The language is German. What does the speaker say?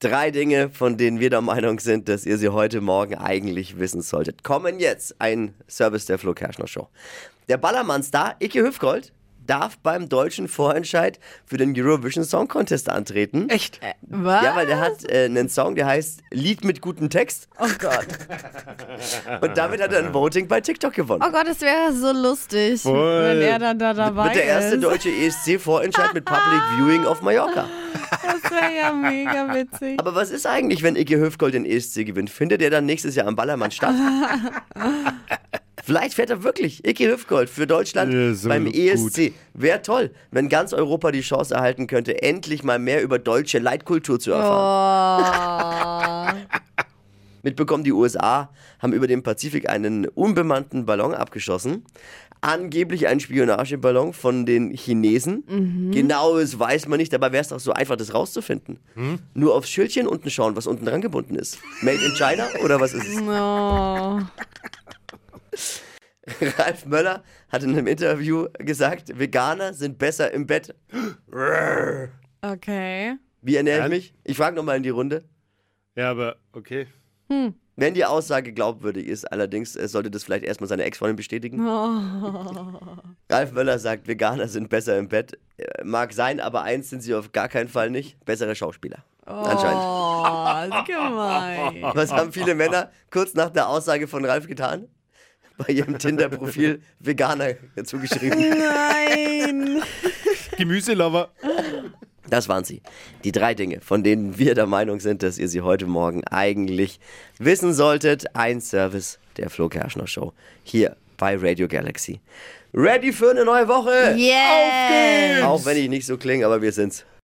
Drei Dinge, von denen wir der Meinung sind, dass ihr sie heute Morgen eigentlich wissen solltet. Kommen jetzt ein Service der Flo Kerschner Show. Der Ballermann-Star Icke Hüfgold darf beim deutschen Vorentscheid für den Eurovision Song Contest antreten. Echt? Was? Ja, weil der hat äh, einen Song, der heißt Lied mit gutem Text. oh Gott. Und damit hat er ein Voting bei TikTok gewonnen. Oh Gott, das wäre so lustig, Voll. wenn er dann da dabei Wird der erste ist. deutsche ESC-Vorentscheid mit Public Viewing auf Mallorca. Das wäre ja mega witzig. Aber was ist eigentlich, wenn Icke Hüfgold den ESC gewinnt? Findet er dann nächstes Jahr am Ballermann statt? Vielleicht fährt er wirklich Icke Hüfgold für Deutschland Ja, so beim. ESC. Wäre toll, wenn ganz Europa die Chance erhalten könnte, endlich mal mehr über deutsche Leitkultur zu erfahren. Oh. Mitbekommen, die USA haben über dem Pazifik einen unbemannten Ballon abgeschossen. Angeblich ein Spionageballon von den Chinesen. Genaues weiß man nicht, aber wäre es doch so einfach, das rauszufinden. Nur aufs Schildchen unten schauen, was unten dran gebunden ist. Made in China oder was ist es? Oh. Ralf Möller hat in einem Interview gesagt, Veganer sind besser im Bett. Okay. Wie ernähre ich mich? Ich frage nochmal in die Runde. Ja, aber okay. Wenn die Aussage glaubwürdig ist, allerdings äh, sollte das vielleicht erstmal seine Ex-Freundin bestätigen. Ralf Möller sagt, Veganer sind besser im Bett. Äh, Mag sein, aber eins sind sie auf gar keinen Fall nicht. Bessere Schauspieler. Anscheinend. Oh, ist gemein. Was haben viele Männer kurz nach der Aussage von Ralf getan? Bei ihrem Tinder-Profil Veganer zugeschrieben. Nein. Gemüselover. Das waren sie. Die drei Dinge, von denen wir der Meinung sind, dass ihr sie heute Morgen eigentlich wissen solltet. Ein Service der Flo Kerschner Show. Hier bei Radio Galaxy. Ready für eine neue Woche? Yeah. Auch wenn ich nicht so klinge, aber wir sind's.